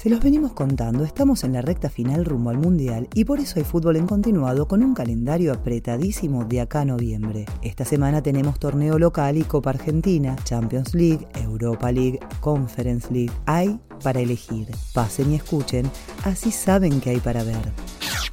Se los venimos contando, estamos en la recta final rumbo al Mundial y por eso hay fútbol en continuado con un calendario apretadísimo de acá a noviembre. Esta semana tenemos torneo local y Copa Argentina, Champions League, Europa League, Conference League. Hay para elegir. Pasen y escuchen, así saben que hay para ver.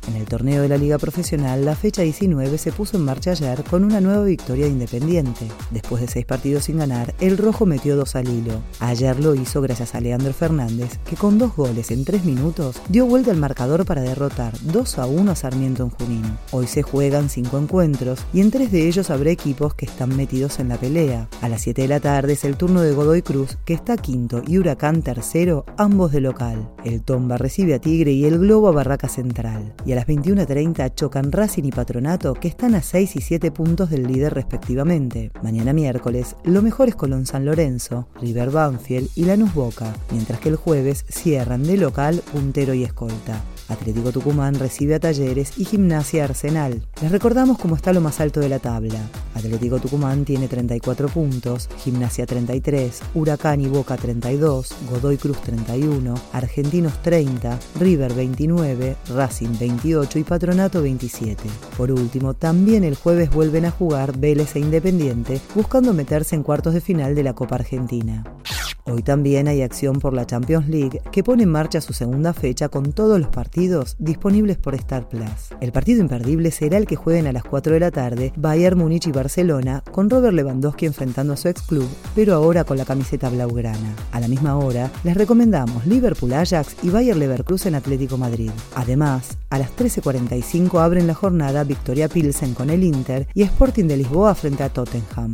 En el torneo de la Liga Profesional, la fecha 19 se puso en marcha ayer con una nueva victoria de Independiente. Después de seis partidos sin ganar, el rojo metió dos al hilo. Ayer lo hizo gracias a Leandro Fernández, que con dos goles en tres minutos dio vuelta al marcador para derrotar 2 a 1 a Sarmiento en Junín. Hoy se juegan cinco encuentros y en tres de ellos habrá equipos que están metidos en la pelea. A las 7 de la tarde es el turno de Godoy Cruz, que está quinto, y Huracán tercero, ambos de local. El Tomba recibe a Tigre y el Globo a Barraca Central. Las 21.30 chocan Racing y Patronato, que están a 6 y 7 puntos del líder respectivamente. Mañana miércoles, lo mejor es Colón San Lorenzo, River Banfield y Lanús Boca, mientras que el jueves cierran de local, puntero y escolta. Atlético Tucumán recibe a Talleres y Gimnasia Arsenal. Les recordamos cómo está lo más alto de la tabla. Atlético Tucumán tiene 34 puntos, Gimnasia 33, Huracán y Boca 32, Godoy Cruz 31, Argentinos 30, River 29, Racing 28 y Patronato 27. Por último, también el jueves vuelven a jugar Vélez e Independiente, buscando meterse en cuartos de final de la Copa Argentina. Hoy también hay acción por la Champions League que pone en marcha su segunda fecha con todos los partidos disponibles por Star Plus. El partido imperdible será el que jueguen a las 4 de la tarde Bayern Múnich y Barcelona con Robert Lewandowski enfrentando a su ex club, pero ahora con la camiseta blaugrana. A la misma hora les recomendamos Liverpool Ajax y Bayer Leverkusen Atlético Madrid. Además, a las 13.45 abren la jornada Victoria Pilsen con el Inter y Sporting de Lisboa frente a Tottenham.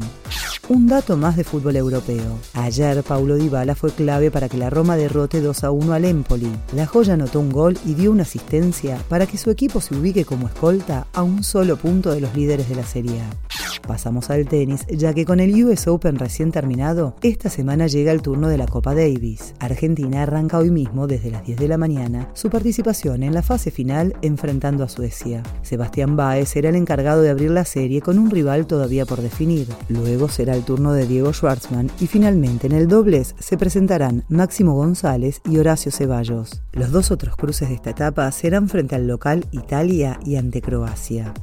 Un dato más de fútbol europeo. Ayer Paulo Dybala fue clave para que la Roma derrote 2 a 1 al Empoli. La joya anotó un gol y dio una asistencia para que su equipo se ubique como escolta a un solo punto de los líderes de la Serie A. Pasamos al tenis, ya que con el US Open recién terminado, esta semana llega el turno de la Copa Davis. Argentina arranca hoy mismo, desde las 10 de la mañana, su participación en la fase final enfrentando a Suecia. Sebastián Baez será el encargado de abrir la serie con un rival todavía por definir. Luego será el turno de Diego Schwartzman y finalmente en el dobles se presentarán Máximo González y Horacio Ceballos. Los dos otros cruces de esta etapa serán frente al local Italia y ante Croacia.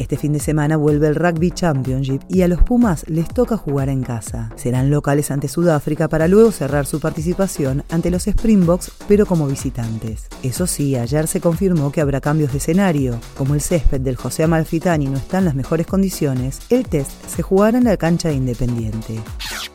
Este fin de semana vuelve el Rugby Championship y a los Pumas les toca jugar en casa. Serán locales ante Sudáfrica para luego cerrar su participación ante los Springboks, pero como visitantes. Eso sí, ayer se confirmó que habrá cambios de escenario. Como el césped del José Amalfitani no está en las mejores condiciones, el test se jugará en la cancha de Independiente.